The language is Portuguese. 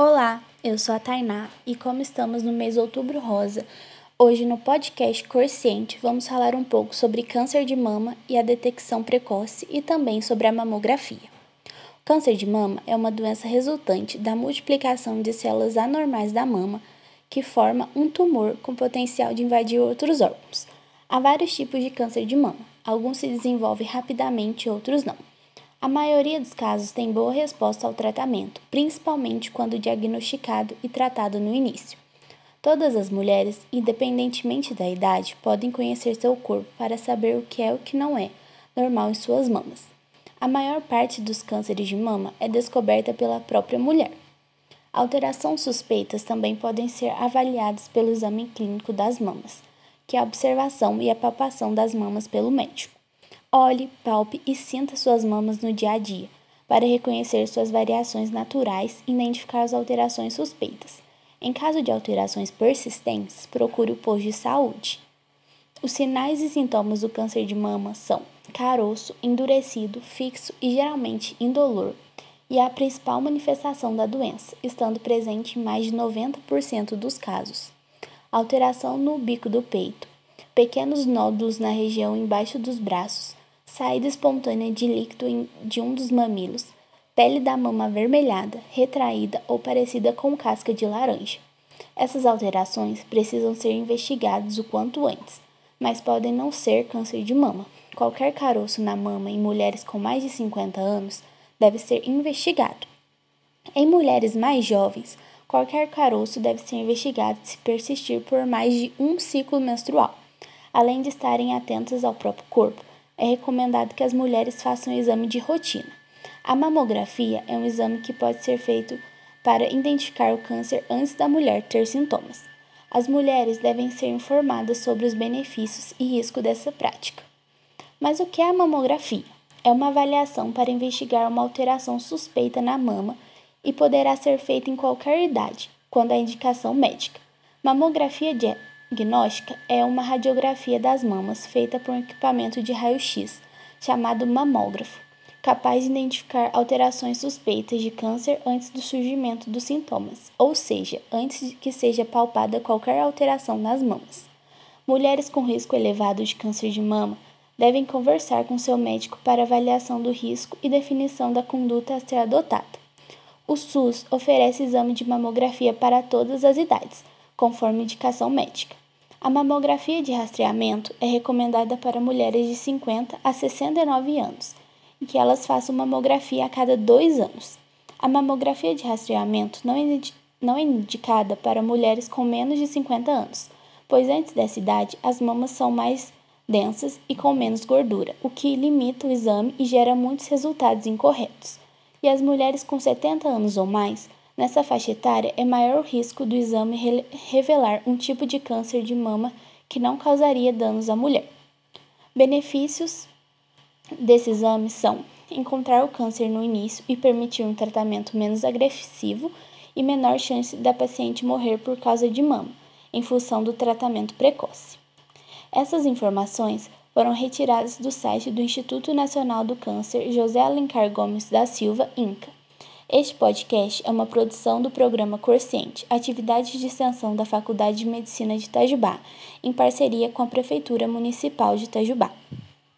Olá, eu sou a Tainá e como estamos no mês Outubro Rosa, hoje no podcast Consciente vamos falar um pouco sobre câncer de mama e a detecção precoce e também sobre a mamografia. Câncer de mama é uma doença resultante da multiplicação de células anormais da mama que forma um tumor com potencial de invadir outros órgãos. Há vários tipos de câncer de mama, alguns se desenvolvem rapidamente, outros não. A maioria dos casos tem boa resposta ao tratamento, principalmente quando diagnosticado e tratado no início. Todas as mulheres, independentemente da idade, podem conhecer seu corpo para saber o que é e o que não é normal em suas mamas. A maior parte dos cânceres de mama é descoberta pela própria mulher. Alterações suspeitas também podem ser avaliadas pelo exame clínico das mamas, que é a observação e a palpação das mamas pelo médico. Olhe, palpe e sinta suas mamas no dia a dia, para reconhecer suas variações naturais e identificar as alterações suspeitas. Em caso de alterações persistentes, procure o posto de saúde. Os sinais e sintomas do câncer de mama são caroço, endurecido, fixo e geralmente indolor, e é a principal manifestação da doença, estando presente em mais de 90% dos casos. Alteração no bico do peito, pequenos nódulos na região embaixo dos braços, saída espontânea de líquido de um dos mamilos, pele da mama avermelhada, retraída ou parecida com casca de laranja. Essas alterações precisam ser investigadas o quanto antes, mas podem não ser câncer de mama. Qualquer caroço na mama em mulheres com mais de 50 anos deve ser investigado. Em mulheres mais jovens, qualquer caroço deve ser investigado se persistir por mais de um ciclo menstrual. Além de estarem atentas ao próprio corpo, é recomendado que as mulheres façam o exame de rotina. A mamografia é um exame que pode ser feito para identificar o câncer antes da mulher ter sintomas. As mulheres devem ser informadas sobre os benefícios e risco dessa prática. Mas o que é a mamografia? É uma avaliação para investigar uma alteração suspeita na mama e poderá ser feita em qualquer idade, quando há indicação médica. Mamografia diagnóstica é uma radiografia das mamas feita por um equipamento de raio-x chamado mamógrafo, capaz de identificar alterações suspeitas de câncer antes do surgimento dos sintomas, ou seja, antes de que seja palpada qualquer alteração nas mamas. Mulheres com risco elevado de câncer de mama devem conversar com seu médico para avaliação do risco e definição da conduta a ser adotada. O SUS oferece exame de mamografia para todas as idades conforme indicação médica. A mamografia de rastreamento é recomendada para mulheres de 50 a 69 anos, em que elas façam mamografia a cada dois anos. A mamografia de rastreamento não é, não é indicada para mulheres com menos de 50 anos, pois antes dessa idade as mamas são mais densas e com menos gordura, o que limita o exame e gera muitos resultados incorretos. E as mulheres com 70 anos ou mais Nessa faixa etária, é maior o risco do exame re revelar um tipo de câncer de mama que não causaria danos à mulher. Benefícios desse exame são encontrar o câncer no início e permitir um tratamento menos agressivo e menor chance da paciente morrer por causa de mama, em função do tratamento precoce. Essas informações foram retiradas do site do Instituto Nacional do Câncer José Alencar Gomes da Silva, INCA, este podcast é uma produção do programa Corciente, atividade de extensão da Faculdade de Medicina de Itajubá, em parceria com a Prefeitura Municipal de Itajubá.